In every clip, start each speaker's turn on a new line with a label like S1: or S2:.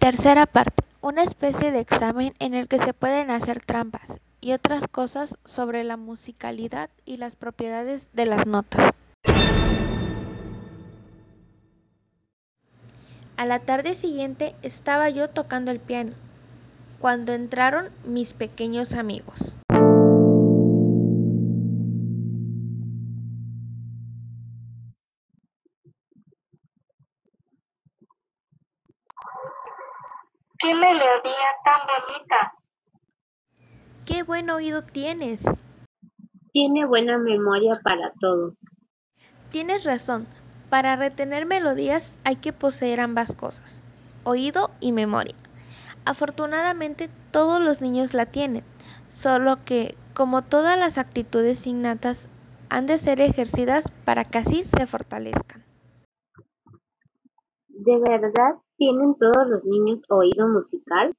S1: Tercera parte. Una especie de examen en el que se pueden hacer trampas y otras cosas sobre la musicalidad y las propiedades de las notas. A la tarde siguiente estaba yo tocando el piano, cuando entraron mis pequeños amigos.
S2: Melodía tan bonita!
S1: ¡Qué buen oído tienes!
S3: Tiene buena memoria para todo.
S1: Tienes razón, para retener melodías hay que poseer ambas cosas, oído y memoria. Afortunadamente todos los niños la tienen, solo que, como todas las actitudes innatas, han de ser ejercidas para que así se fortalezcan.
S3: ¿De verdad tienen todos los niños oído musical?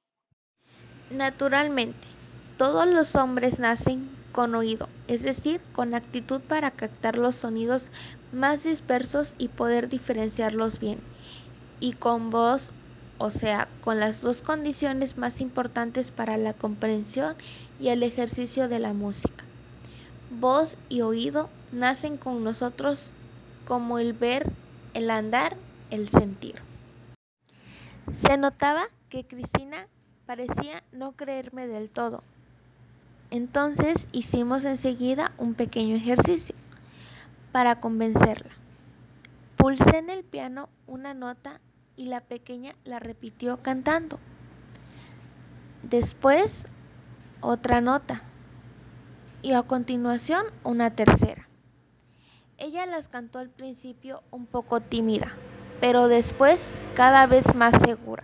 S1: Naturalmente, todos los hombres nacen con oído, es decir, con actitud para captar los sonidos más dispersos y poder diferenciarlos bien, y con voz, o sea, con las dos condiciones más importantes para la comprensión y el ejercicio de la música. Voz y oído nacen con nosotros como el ver, el andar el sentir. Se notaba que Cristina parecía no creerme del todo. Entonces hicimos enseguida un pequeño ejercicio para convencerla. Pulsé en el piano una nota y la pequeña la repitió cantando. Después otra nota y a continuación una tercera. Ella las cantó al principio un poco tímida, pero después cada vez más segura.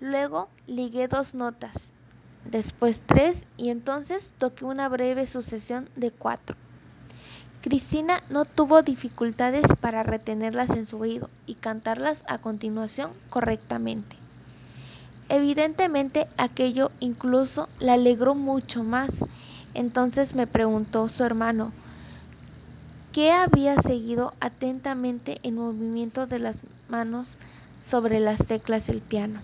S1: Luego ligué dos notas, después tres y entonces toqué una breve sucesión de cuatro. Cristina no tuvo dificultades para retenerlas en su oído y cantarlas a continuación correctamente. Evidentemente aquello incluso la alegró mucho más. Entonces me preguntó su hermano, que había seguido atentamente el movimiento de las manos sobre las teclas del piano.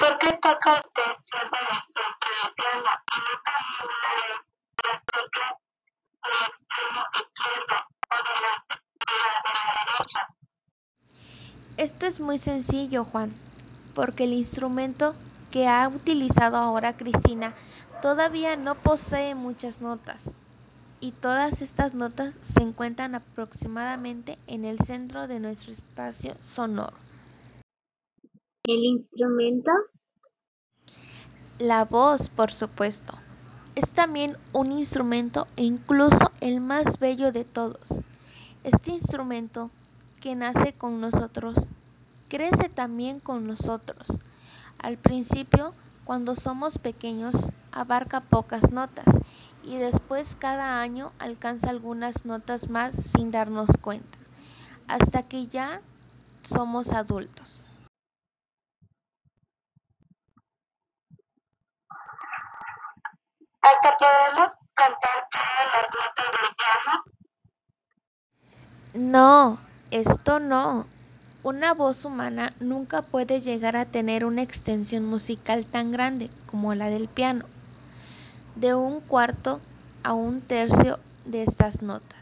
S2: ¿Por qué toca usted siempre el centro del piano y no también las teclas del extremo izquierdo o de, las, de la de la derecha?
S1: Esto es muy sencillo, Juan porque el instrumento que ha utilizado ahora Cristina todavía no posee muchas notas y todas estas notas se encuentran aproximadamente en el centro de nuestro espacio sonoro.
S3: ¿El instrumento?
S1: La voz, por supuesto. Es también un instrumento e incluso el más bello de todos. Este instrumento que nace con nosotros crece también con nosotros. Al principio, cuando somos pequeños, abarca pocas notas y después cada año alcanza algunas notas más sin darnos cuenta, hasta que ya somos adultos.
S2: ¿Hasta podemos cantar todas las notas del piano?
S1: No, esto no. Una voz humana nunca puede llegar a tener una extensión musical tan grande como la del piano, de un cuarto a un tercio de estas notas.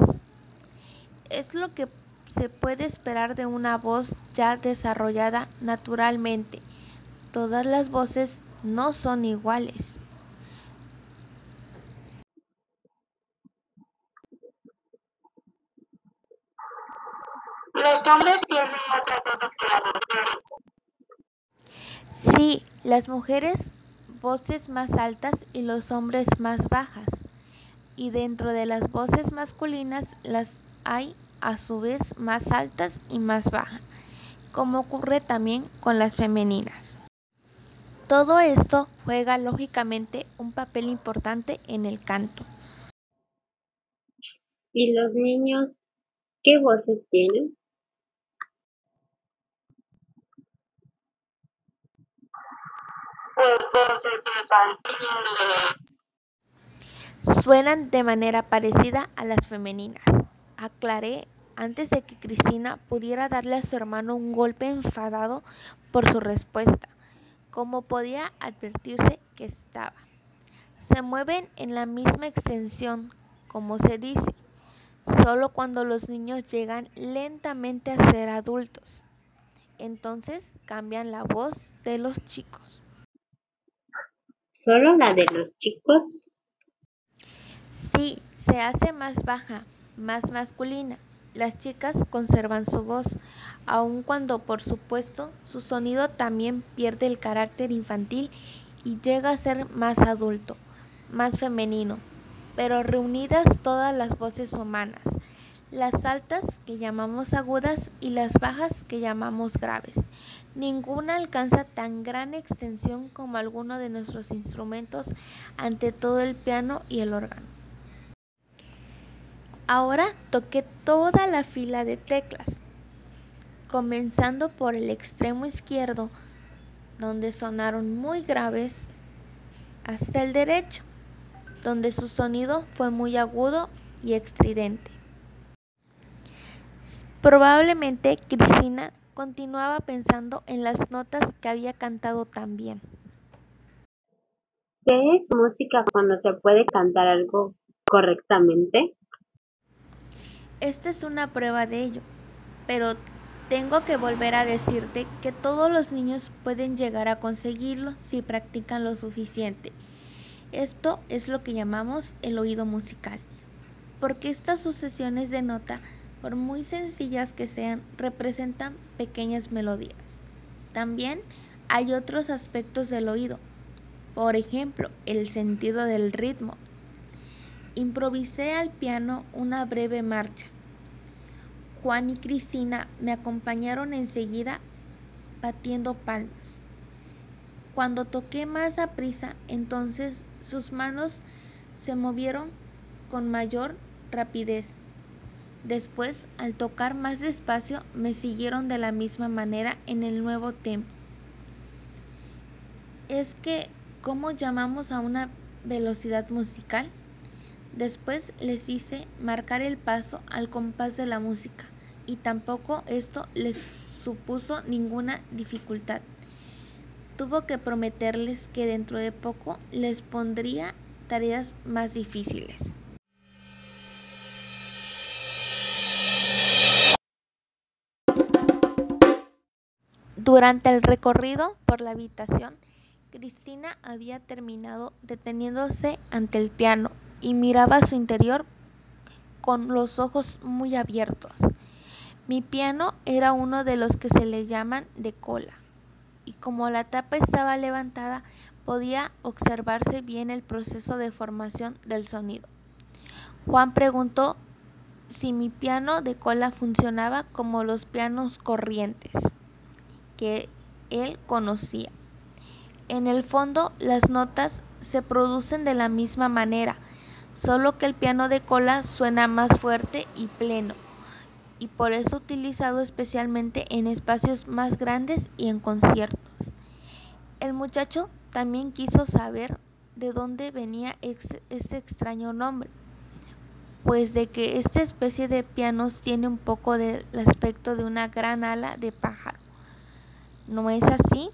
S1: Es lo que se puede esperar de una voz ya desarrollada naturalmente. Todas las voces no son iguales.
S2: Los hombres tienen otras voces que las mujeres.
S1: Sí, las mujeres voces más altas y los hombres más bajas. Y dentro de las voces masculinas las hay a su vez más altas y más bajas, como ocurre también con las femeninas. Todo esto juega lógicamente un papel importante en el canto.
S3: ¿Y los niños qué voces tienen?
S1: Suenan de manera parecida a las femeninas. Aclaré antes de que Cristina pudiera darle a su hermano un golpe enfadado por su respuesta, como podía advertirse que estaba. Se mueven en la misma extensión, como se dice, solo cuando los niños llegan lentamente a ser adultos. Entonces cambian la voz de los chicos.
S3: ¿Solo la de los chicos?
S1: Sí, se hace más baja, más masculina. Las chicas conservan su voz, aun cuando por supuesto su sonido también pierde el carácter infantil y llega a ser más adulto, más femenino, pero reunidas todas las voces humanas, las altas que llamamos agudas y las bajas que llamamos graves. Ninguna alcanza tan gran extensión como alguno de nuestros instrumentos, ante todo el piano y el órgano. Ahora toqué toda la fila de teclas, comenzando por el extremo izquierdo, donde sonaron muy graves, hasta el derecho, donde su sonido fue muy agudo y estridente. Probablemente Cristina continuaba pensando en las notas que había cantado tan bien.
S3: ¿Se es música cuando se puede cantar algo correctamente?
S1: Esta es una prueba de ello, pero tengo que volver a decirte que todos los niños pueden llegar a conseguirlo si practican lo suficiente. Esto es lo que llamamos el oído musical, porque estas sucesiones de nota, por muy sencillas que sean, representan pequeñas melodías. También hay otros aspectos del oído, por ejemplo, el sentido del ritmo, Improvisé al piano una breve marcha. Juan y Cristina me acompañaron enseguida batiendo palmas. Cuando toqué más a prisa, entonces sus manos se movieron con mayor rapidez. Después, al tocar más despacio, me siguieron de la misma manera en el nuevo tempo. Es que, ¿cómo llamamos a una velocidad musical? Después les hice marcar el paso al compás de la música y tampoco esto les supuso ninguna dificultad. Tuvo que prometerles que dentro de poco les pondría tareas más difíciles. Durante el recorrido por la habitación, Cristina había terminado deteniéndose ante el piano y miraba su interior con los ojos muy abiertos. Mi piano era uno de los que se le llaman de cola, y como la tapa estaba levantada, podía observarse bien el proceso de formación del sonido. Juan preguntó si mi piano de cola funcionaba como los pianos corrientes que él conocía. En el fondo, las notas se producen de la misma manera, solo que el piano de cola suena más fuerte y pleno, y por eso utilizado especialmente en espacios más grandes y en conciertos. El muchacho también quiso saber de dónde venía ese extraño nombre, pues de que esta especie de pianos tiene un poco del aspecto de una gran ala de pájaro. ¿No es así?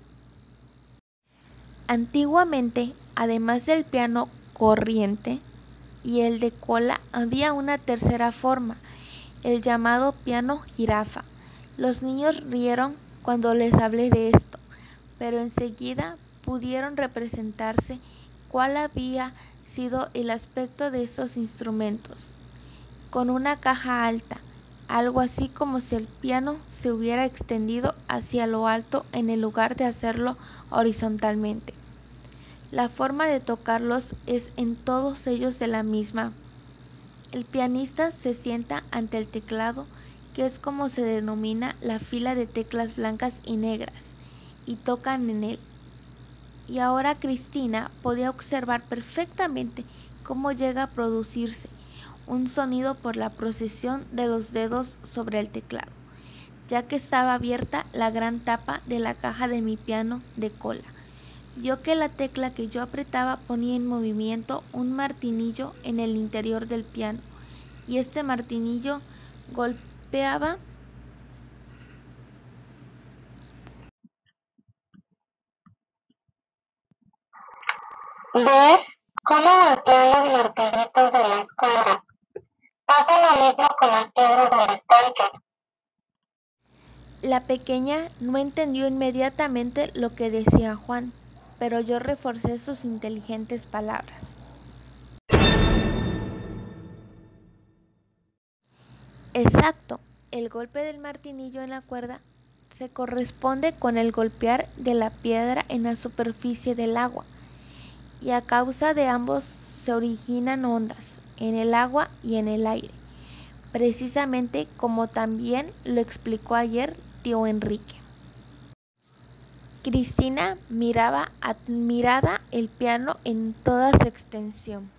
S1: Antiguamente, además del piano corriente, y el de cola había una tercera forma, el llamado piano jirafa. Los niños rieron cuando les hablé de esto, pero enseguida pudieron representarse cuál había sido el aspecto de estos instrumentos, con una caja alta, algo así como si el piano se hubiera extendido hacia lo alto en lugar de hacerlo horizontalmente. La forma de tocarlos es en todos ellos de la misma. El pianista se sienta ante el teclado, que es como se denomina la fila de teclas blancas y negras, y tocan en él. Y ahora Cristina podía observar perfectamente cómo llega a producirse un sonido por la procesión de los dedos sobre el teclado, ya que estaba abierta la gran tapa de la caja de mi piano de cola vio que la tecla que yo apretaba ponía en movimiento un martinillo en el interior del piano y este martinillo golpeaba
S2: ¿Ves cómo golpean los martillitos de las cuerdas? Pasa lo mismo con las piedras del estanque.
S1: La pequeña no entendió inmediatamente lo que decía Juan, pero yo reforcé sus inteligentes palabras. Exacto, el golpe del martinillo en la cuerda se corresponde con el golpear de la piedra en la superficie del agua y a causa de ambos se originan ondas en el agua y en el aire, precisamente como también lo explicó ayer tío Enrique. Cristina miraba admirada el piano en toda su extensión.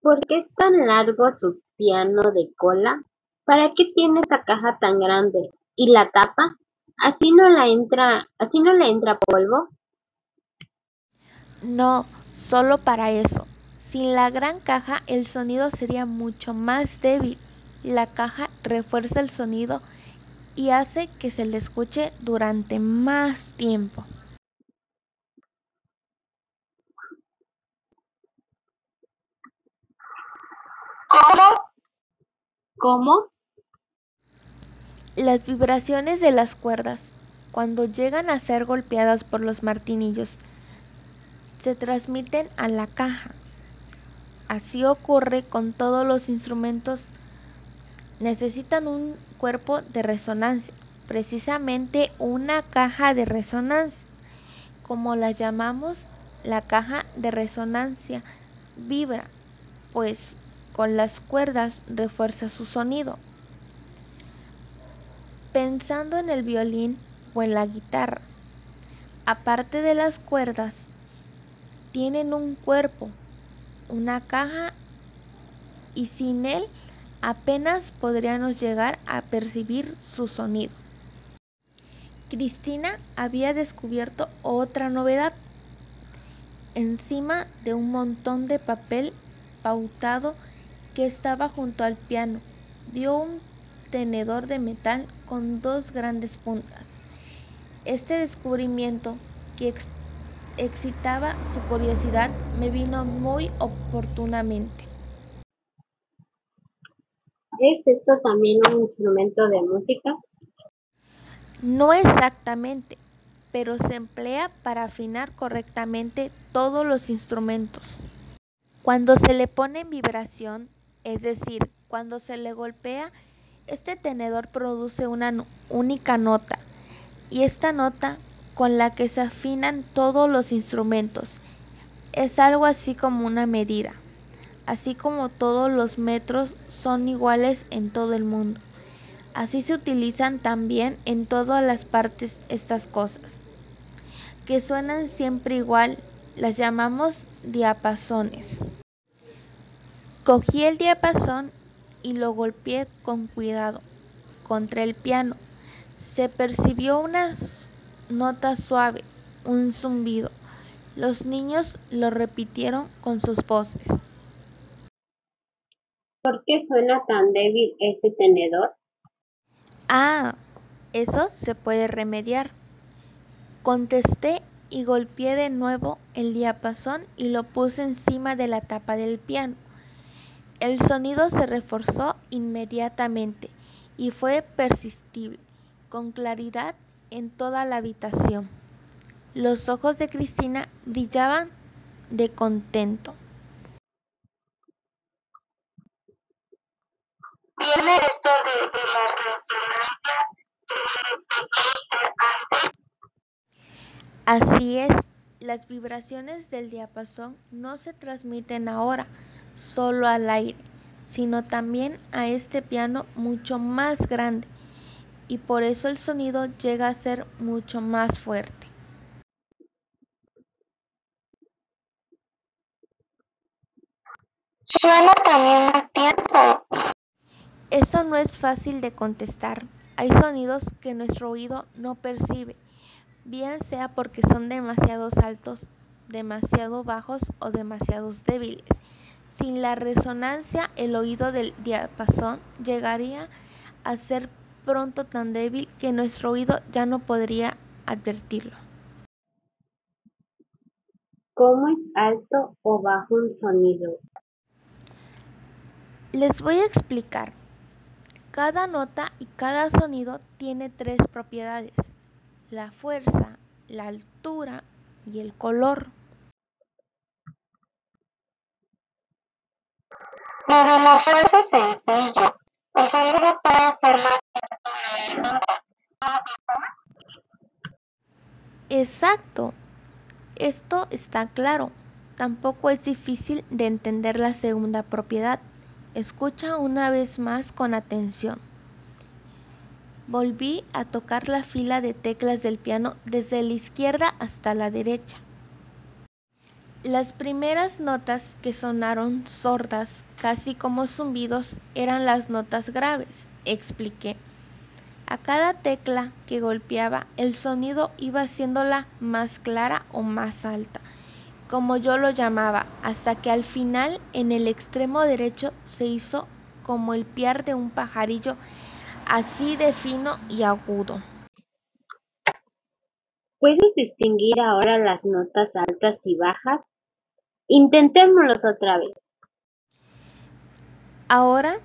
S3: ¿Por qué es tan largo su piano de cola? ¿Para qué tiene esa caja tan grande? ¿Y la tapa? ¿Así no la entra, así no le entra polvo?
S1: No, solo para eso. Sin la gran caja el sonido sería mucho más débil. La caja refuerza el sonido y hace que se le escuche durante más tiempo.
S2: ¿Cómo?
S3: ¿Cómo?
S1: Las vibraciones de las cuerdas, cuando llegan a ser golpeadas por los martinillos, se transmiten a la caja. Así ocurre con todos los instrumentos. Necesitan un cuerpo de resonancia, precisamente una caja de resonancia, como la llamamos, la caja de resonancia vibra, pues con las cuerdas refuerza su sonido. Pensando en el violín o en la guitarra, aparte de las cuerdas, tienen un cuerpo, una caja y sin él apenas podríamos llegar a percibir su sonido. Cristina había descubierto otra novedad. Encima de un montón de papel pautado que estaba junto al piano, dio un tenedor de metal con dos grandes puntas. Este descubrimiento que excitaba su curiosidad me vino muy oportunamente.
S3: ¿Es esto también un instrumento de música?
S1: No exactamente, pero se emplea para afinar correctamente todos los instrumentos. Cuando se le pone en vibración, es decir, cuando se le golpea, este tenedor produce una única nota y esta nota con la que se afinan todos los instrumentos es algo así como una medida, así como todos los metros son iguales en todo el mundo. Así se utilizan también en todas las partes estas cosas, que suenan siempre igual, las llamamos diapasones. Cogí el diapasón y lo golpeé con cuidado contra el piano. Se percibió una nota suave, un zumbido. Los niños lo repitieron con sus voces.
S3: ¿Por qué suena tan débil ese tenedor?
S1: Ah, eso se puede remediar. Contesté y golpeé de nuevo el diapasón y lo puse encima de la tapa del piano. El sonido se reforzó inmediatamente y fue persistible, con claridad en toda la habitación. Los ojos de Cristina brillaban de contento.
S2: ¿Viene esto de, de la resonancia que antes?
S1: Así es, las vibraciones del diapasón no se transmiten ahora solo al aire, sino también a este piano mucho más grande y por eso el sonido llega a ser mucho más fuerte.
S2: Suena también más tiempo.
S1: Eso no es fácil de contestar. Hay sonidos que nuestro oído no percibe, bien sea porque son demasiado altos, demasiado bajos o demasiado débiles. Sin la resonancia, el oído del diapasón llegaría a ser pronto tan débil que nuestro oído ya no podría advertirlo.
S3: ¿Cómo es alto o bajo un sonido?
S1: Les voy a explicar. Cada nota y cada sonido tiene tres propiedades, la fuerza, la altura y el color.
S2: Lo de la fuerza es sencillo. El sonido puede ser más
S1: Exacto. Esto está claro. Tampoco es difícil de entender la segunda propiedad. Escucha una vez más con atención. Volví a tocar la fila de teclas del piano desde la izquierda hasta la derecha. Las primeras notas que sonaron sordas, casi como zumbidos, eran las notas graves, expliqué. A cada tecla que golpeaba, el sonido iba haciéndola más clara o más alta, como yo lo llamaba, hasta que al final, en el extremo derecho, se hizo como el piar de un pajarillo, así de fino y agudo.
S3: ¿Puedes distinguir ahora las notas altas y bajas? Intentémoslos otra vez.
S1: Ahora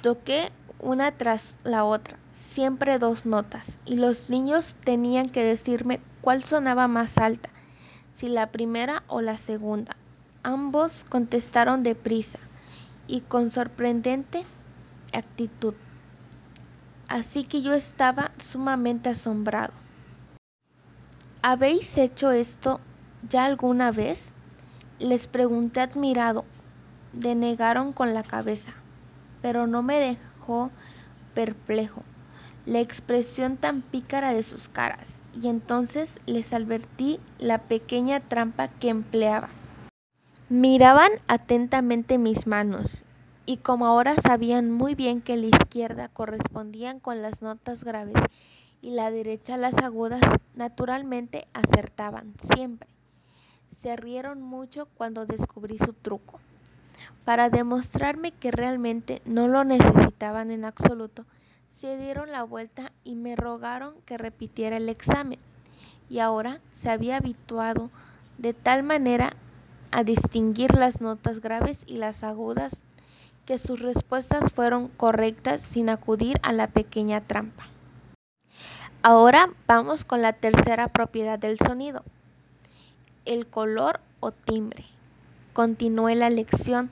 S1: toqué una tras la otra siempre dos notas, y los niños tenían que decirme cuál sonaba más alta, si la primera o la segunda. Ambos contestaron deprisa y con sorprendente actitud. Así que yo estaba sumamente asombrado. ¿Habéis hecho esto ya alguna vez? Les pregunté admirado. Denegaron con la cabeza, pero no me dejó perplejo la expresión tan pícara de sus caras, y entonces les advertí la pequeña trampa que empleaba. Miraban atentamente mis manos, y como ahora sabían muy bien que la izquierda correspondían con las notas graves y la derecha las agudas, naturalmente acertaban siempre. Se rieron mucho cuando descubrí su truco. Para demostrarme que realmente no lo necesitaban en absoluto, se dieron la vuelta y me rogaron que repitiera el examen. Y ahora se había habituado de tal manera a distinguir las notas graves y las agudas que sus respuestas fueron correctas sin acudir a la pequeña trampa. Ahora vamos con la tercera propiedad del sonido, el color o timbre. Continué la lección,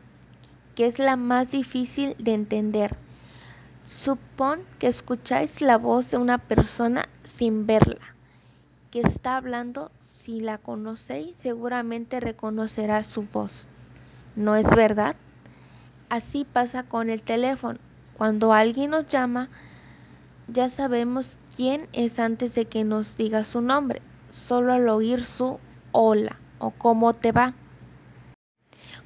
S1: que es la más difícil de entender Supón que escucháis la voz de una persona sin verla, que está hablando. Si la conocéis, seguramente reconocerá su voz. ¿No es verdad? Así pasa con el teléfono. Cuando alguien nos llama, ya sabemos quién es antes de que nos diga su nombre, solo al oír su hola o cómo te va.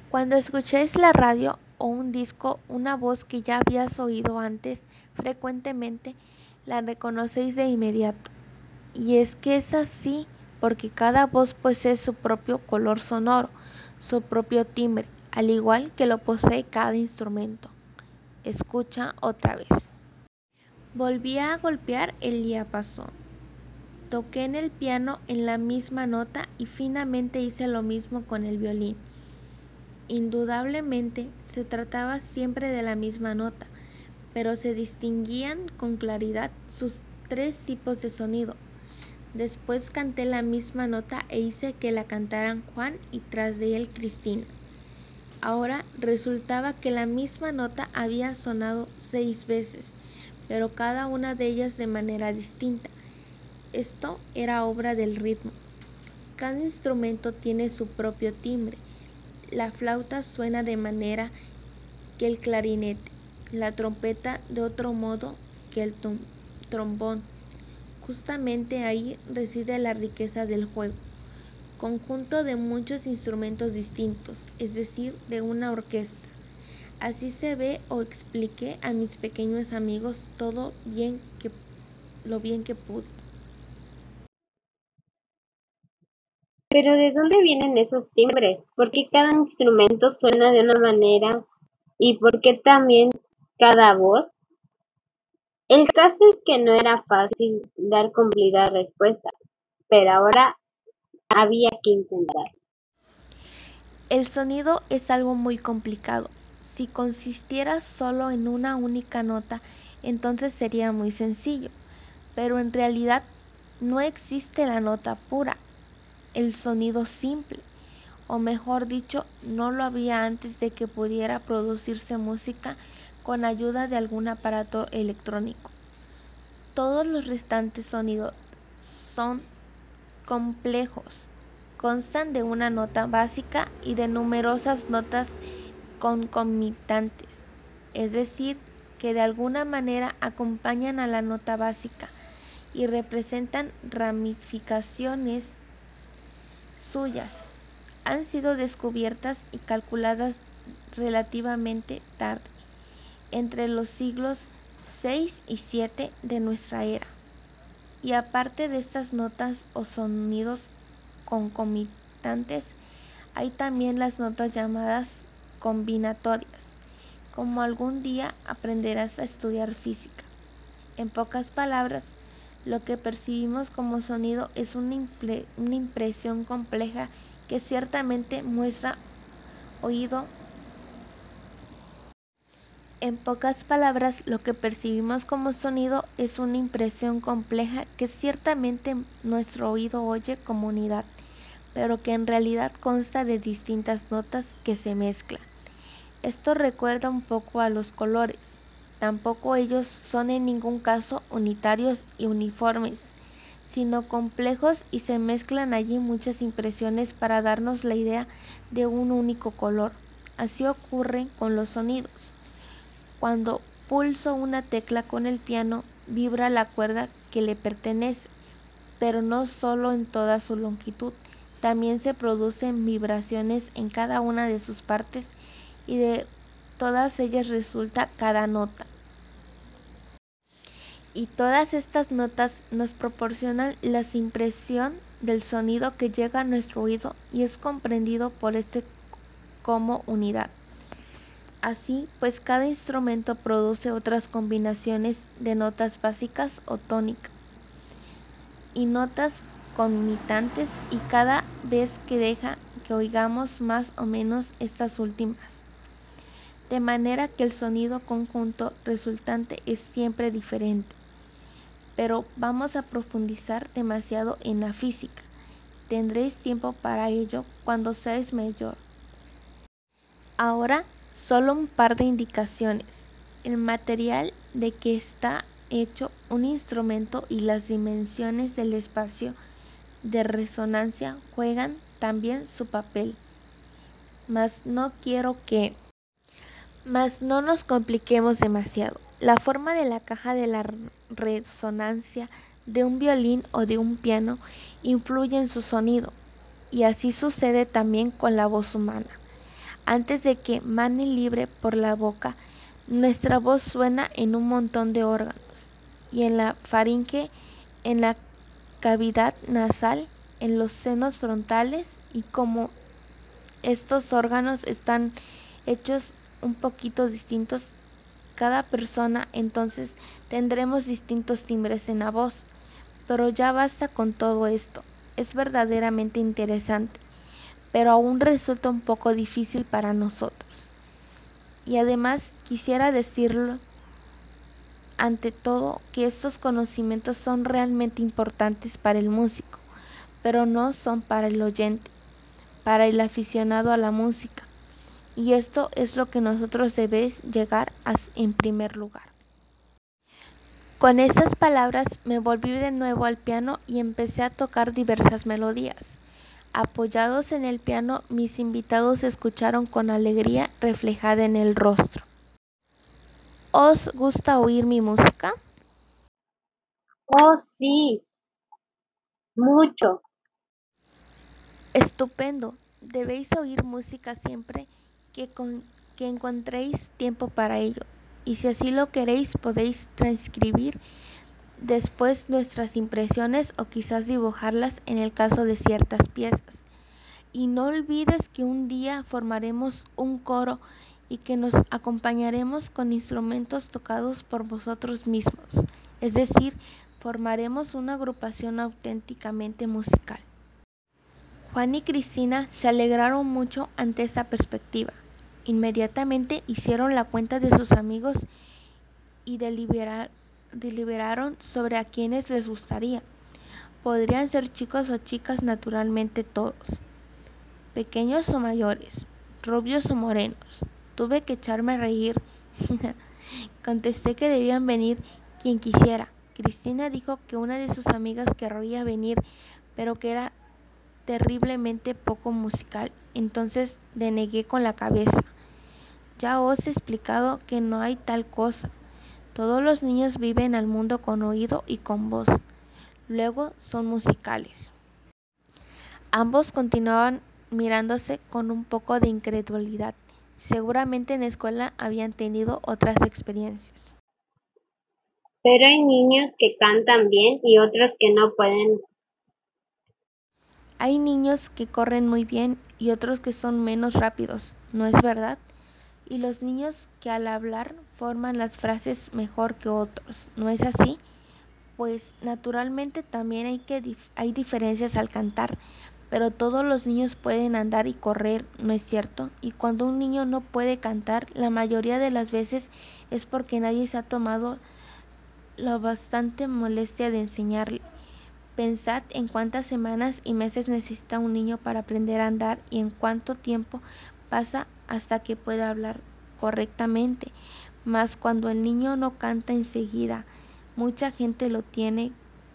S1: Cuando escuchéis la radio, o un disco, una voz que ya habías oído antes frecuentemente, la reconocéis de inmediato. Y es que es así porque cada voz posee su propio color sonoro, su propio timbre, al igual que lo posee cada instrumento. Escucha otra vez. Volví a golpear el diapasón. Toqué en el piano en la misma nota y finamente hice lo mismo con el violín. Indudablemente se trataba siempre de la misma nota, pero se distinguían con claridad sus tres tipos de sonido. Después canté la misma nota e hice que la cantaran Juan y tras de él Cristina. Ahora resultaba que la misma nota había sonado seis veces, pero cada una de ellas de manera distinta. Esto era obra del ritmo. Cada instrumento tiene su propio timbre la flauta suena de manera que el clarinete, la trompeta de otro modo que el trombón. Justamente ahí reside la riqueza del juego, conjunto de muchos instrumentos distintos, es decir, de una orquesta. Así se ve o expliqué a mis pequeños amigos todo bien que lo bien que pude.
S3: Pero ¿de dónde vienen esos timbres? ¿Por qué cada instrumento suena de una manera? ¿Y por qué también cada voz? El caso es que no era fácil dar cumplida respuesta, pero ahora había que intentar.
S1: El sonido es algo muy complicado. Si consistiera solo en una única nota, entonces sería muy sencillo, pero en realidad no existe la nota pura el sonido simple, o mejor dicho, no lo había antes de que pudiera producirse música con ayuda de algún aparato electrónico. Todos los restantes sonidos son complejos, constan de una nota básica y de numerosas notas concomitantes, es decir, que de alguna manera acompañan a la nota básica y representan ramificaciones suyas han sido descubiertas y calculadas relativamente tarde, entre los siglos 6 y 7 de nuestra era. Y aparte de estas notas o sonidos concomitantes, hay también las notas llamadas combinatorias, como algún día aprenderás a estudiar física. En pocas palabras, lo que percibimos como sonido es una, impresión compleja que ciertamente muestra oído. En pocas palabras, lo que percibimos como sonido es una impresión compleja que ciertamente nuestro oído oye como unidad, pero que en realidad consta de distintas notas que se mezclan. Esto recuerda un poco a los colores. Tampoco ellos son en ningún caso unitarios y uniformes, sino complejos y se mezclan allí muchas impresiones para darnos la idea de un único color. Así ocurre con los sonidos. Cuando pulso una tecla con el piano, vibra la cuerda que le pertenece, pero no solo en toda su longitud, también se producen vibraciones en cada una de sus partes y de todas ellas resulta cada nota. Y todas estas notas nos proporcionan la impresión del sonido que llega a nuestro oído y es comprendido por este como unidad. Así, pues cada instrumento produce otras combinaciones de notas básicas o tónicas y notas conmitantes y cada vez que deja que oigamos más o menos estas últimas de manera que el sonido conjunto resultante es siempre diferente. Pero vamos a profundizar demasiado en la física. Tendréis tiempo para ello cuando seáis mayor. Ahora, solo un par de indicaciones. El material de que está hecho un instrumento y las dimensiones del espacio de resonancia juegan también su papel. Mas no quiero que mas no nos compliquemos demasiado. La forma de la caja de la resonancia de un violín o de un piano influye en su sonido, y así sucede también con la voz humana. Antes de que mane libre por la boca, nuestra voz suena en un montón de órganos, y en la faringe, en la cavidad nasal, en los senos frontales, y como estos órganos están hechos un poquito distintos cada persona, entonces tendremos distintos timbres en la voz. Pero ya basta con todo esto. Es verdaderamente interesante, pero aún resulta un poco difícil para nosotros. Y además quisiera decirlo ante todo que estos conocimientos son realmente importantes para el músico, pero no son para el oyente, para el aficionado a la música y esto es lo que nosotros debéis llegar a, en primer lugar. Con estas palabras me volví de nuevo al piano y empecé a tocar diversas melodías. Apoyados en el piano, mis invitados escucharon con alegría reflejada en el rostro. ¿Os gusta oír mi música?
S3: Oh, sí, mucho.
S1: Estupendo. Debéis oír música siempre que, encontréis tiempo para ello, y si así lo queréis podéis transcribir después nuestras impresiones o quizás dibujarlas en el caso de ciertas piezas. Y no olvides que un día formaremos un coro y que nos acompañaremos con instrumentos tocados por vosotros mismos, es decir, formaremos una agrupación auténticamente musical. Juan y Cristina se alegraron mucho ante esta perspectiva. Inmediatamente hicieron la cuenta de sus amigos y deliberaron sobre a quienes les gustaría. Podrían ser chicos o chicas naturalmente todos, pequeños o mayores, rubios o morenos. Tuve que echarme a reír. Contesté que debían venir quien quisiera. Cristina dijo que una de sus amigas querría venir, pero que era terriblemente poco musical. Entonces denegué con la cabeza. Ya os he explicado que no hay tal cosa. Todos los niños viven al mundo con oído y con voz. Luego son musicales. Ambos continuaban mirándose con un poco de incredulidad. Seguramente en la escuela habían tenido otras experiencias.
S3: Pero hay niños que cantan bien y otros que no pueden.
S1: Hay niños que corren muy bien y otros que son menos rápidos, ¿no es verdad? Y los niños que al hablar forman las frases mejor que otros. ¿No es así? Pues naturalmente también hay, que hay diferencias al cantar, pero todos los niños pueden andar y correr, ¿no es cierto? Y cuando un niño no puede cantar, la mayoría de las veces es porque nadie se ha tomado la bastante molestia de enseñarle. Pensad en cuántas semanas y meses necesita un niño para aprender a andar y en cuánto tiempo pasa hasta que pueda hablar correctamente. Mas cuando el niño no canta enseguida, mucha gente lo tiene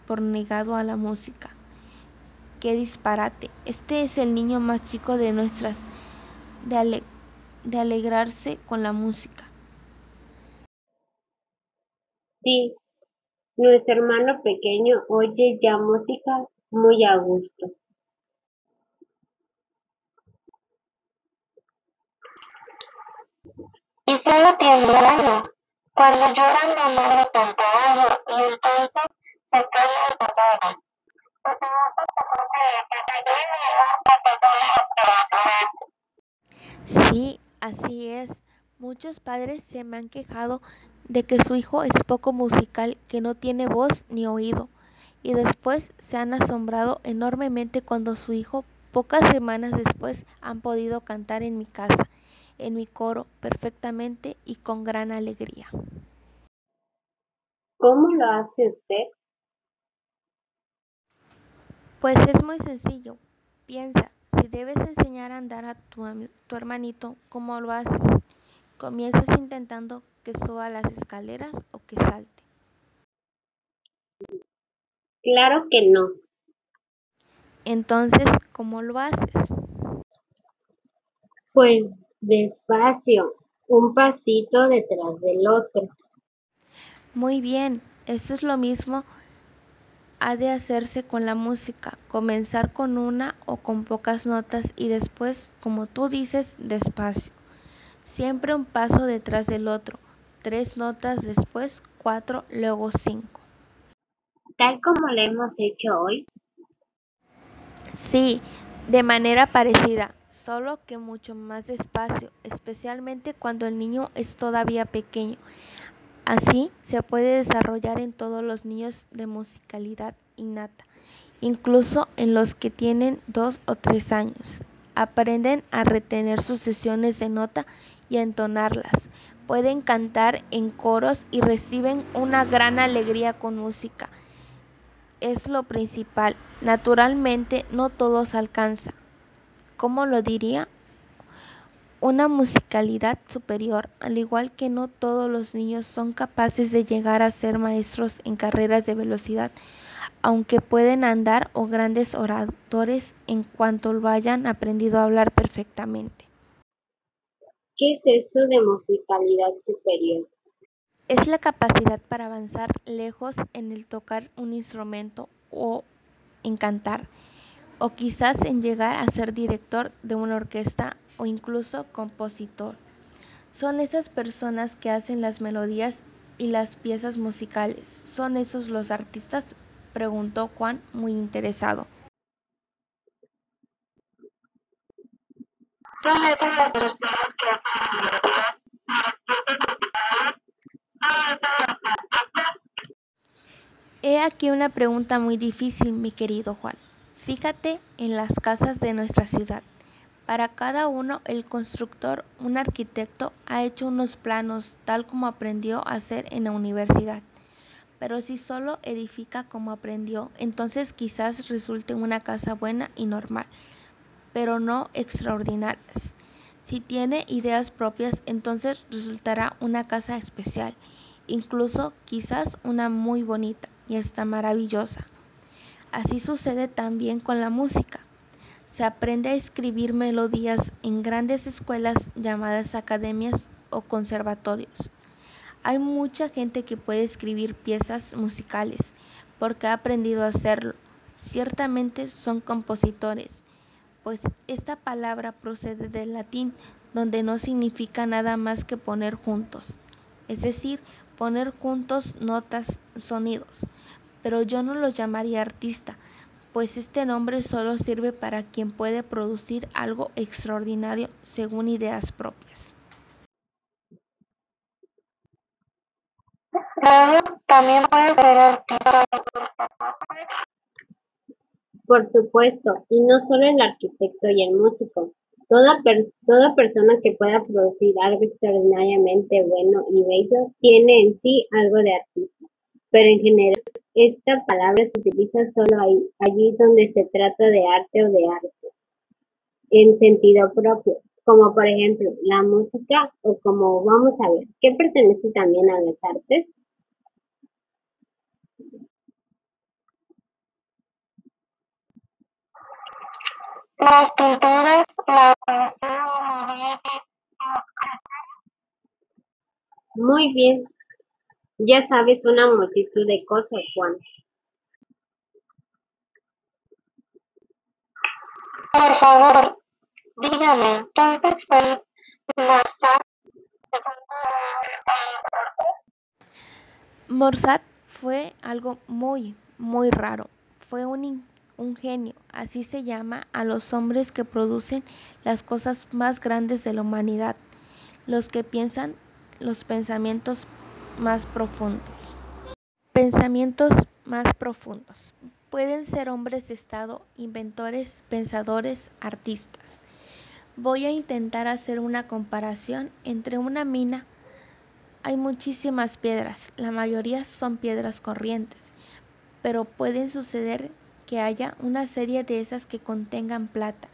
S1: por negado a la música. Qué disparate. Este es el niño más chico de nuestras de, de alegrarse con la música.
S3: Sí, nuestro hermano pequeño oye ya música muy a gusto.
S2: Solo tiene. Cuando lloran la madre canta algo y entonces se callan de
S1: Sí, así es. Muchos padres se me han quejado de que su hijo es poco musical, que no tiene voz ni oído, y después se han asombrado enormemente cuando su hijo, pocas semanas después, han podido cantar en mi casa en mi coro perfectamente y con gran alegría.
S3: ¿Cómo lo hace usted?
S1: Pues es muy sencillo. Piensa, si debes enseñar a andar a tu, tu hermanito, ¿cómo lo haces? Comienzas intentando que suba las escaleras o que salte.
S3: Claro que no.
S1: Entonces, ¿cómo lo haces?
S3: Pues Despacio, un pasito detrás del otro.
S1: Muy bien, eso es lo mismo ha de hacerse con la música, comenzar con una o con pocas notas y después, como tú dices, despacio. Siempre un paso detrás del otro, tres notas después, cuatro, luego cinco.
S3: Tal como lo hemos hecho hoy.
S1: Sí, de manera parecida solo que mucho más despacio, especialmente cuando el niño es todavía pequeño. Así se puede desarrollar en todos los niños de musicalidad innata, incluso en los que tienen dos o tres años. Aprenden a retener sus sesiones de nota y a entonarlas. Pueden cantar en coros y reciben una gran alegría con música. Es lo principal. Naturalmente no todos alcanzan ¿cómo lo diría? Una musicalidad superior, al igual que no todos los niños son capaces de llegar a ser maestros en carreras de velocidad, aunque pueden andar o grandes oradores en cuanto lo hayan aprendido a hablar perfectamente.
S3: ¿Qué es eso de musicalidad superior?
S1: Es la capacidad para avanzar lejos en el tocar un instrumento o en cantar o quizás en llegar a ser director de una orquesta o incluso compositor. Son esas personas que hacen las melodías y las piezas musicales. ¿Son esos los artistas? preguntó Juan muy interesado.
S2: Son esas las personas que hacen las melodías y las piezas musicales. Son esas los artistas.
S1: He aquí una pregunta muy difícil, mi querido Juan. Fíjate en las casas de nuestra ciudad. Para cada uno, el constructor, un arquitecto, ha hecho unos planos tal como aprendió a hacer en la universidad. Pero si solo edifica como aprendió, entonces quizás resulte una casa buena y normal, pero no extraordinarias. Si tiene ideas propias, entonces resultará una casa especial, incluso quizás una muy bonita y hasta maravillosa. Así sucede también con la música. Se aprende a escribir melodías en grandes escuelas llamadas academias o conservatorios. Hay mucha gente que puede escribir piezas musicales porque ha aprendido a hacerlo. Ciertamente son compositores, pues esta palabra procede del latín, donde no significa nada más que poner juntos, es decir, poner juntos notas, sonidos pero yo no los llamaría artista, pues este nombre solo sirve para quien puede producir algo extraordinario según ideas propias.
S2: También puede ser artista.
S3: Por supuesto, y no solo el arquitecto y el músico. Toda, toda persona que pueda producir algo extraordinariamente bueno y bello tiene en sí algo de artista, pero en general esta palabra se utiliza solo ahí, allí donde se trata de arte o de arte, en sentido propio, como por ejemplo la música o como vamos a ver, ¿qué pertenece también a las artes?
S2: Las pinturas, la
S3: Muy bien, ya sabes una multitud de cosas, Juan.
S2: Por favor, dígame, entonces fue Mozart.
S1: Mozart fue algo muy, muy raro. Fue un, un genio, así se llama a los hombres que producen las cosas más grandes de la humanidad, los que piensan los pensamientos más profundos. Pensamientos más profundos. Pueden ser hombres de Estado, inventores, pensadores, artistas. Voy a intentar hacer una comparación entre una mina. Hay muchísimas piedras, la mayoría son piedras corrientes, pero pueden suceder que haya una serie de esas que contengan plata.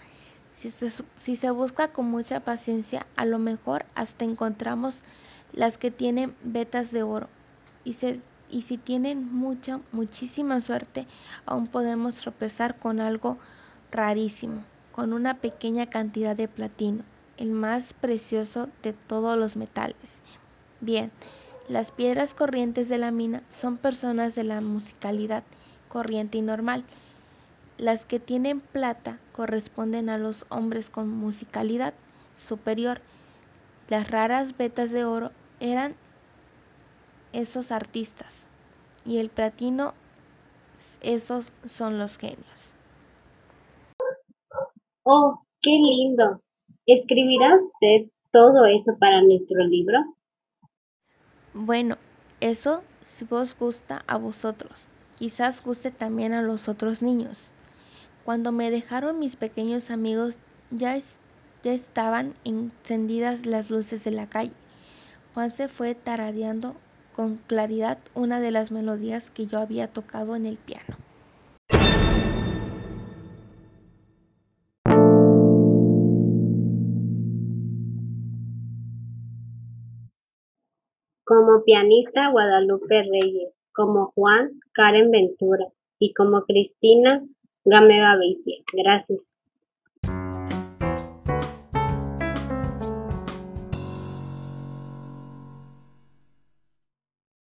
S1: Si se, si se busca con mucha paciencia, a lo mejor hasta encontramos las que tienen vetas de oro. Y, y si tienen mucha, muchísima suerte, aún podemos tropezar con algo rarísimo, con una pequeña cantidad de platino, el más precioso de todos los metales. Bien, las piedras corrientes de la mina son personas de la musicalidad corriente y normal. Las que tienen plata corresponden a los hombres con musicalidad superior. Las raras vetas de oro eran esos artistas y el platino esos son los genios.
S3: Oh, qué lindo. ¿Escribirá usted todo eso para nuestro libro?
S1: Bueno, eso si vos gusta a vosotros, quizás guste también a los otros niños. Cuando me dejaron mis pequeños amigos ya, ya estaban encendidas las luces de la calle Juan se fue tarareando con claridad una de las melodías que yo había tocado en el piano.
S3: Como pianista Guadalupe Reyes, como Juan Karen Ventura y como Cristina Gameva Vicia. Gracias.